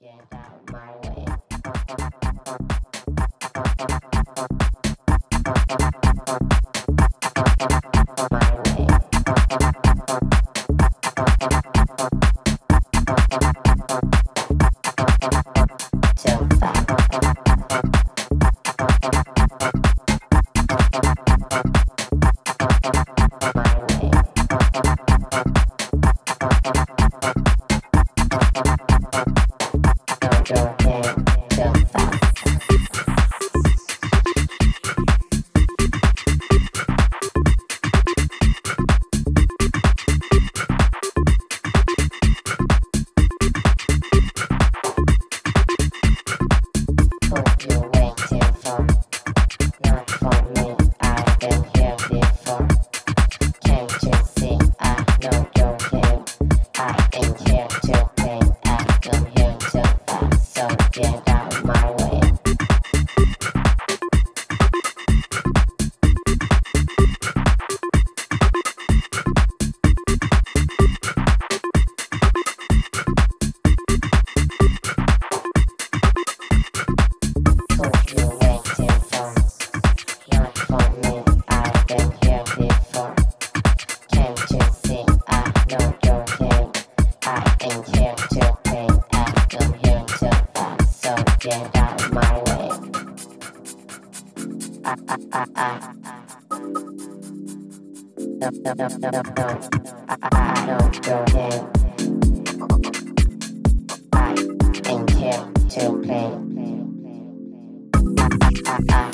Get out my way. walk. get out of my way. I, I, I. I, don't go there. I ain't here to play. I, I, I, I.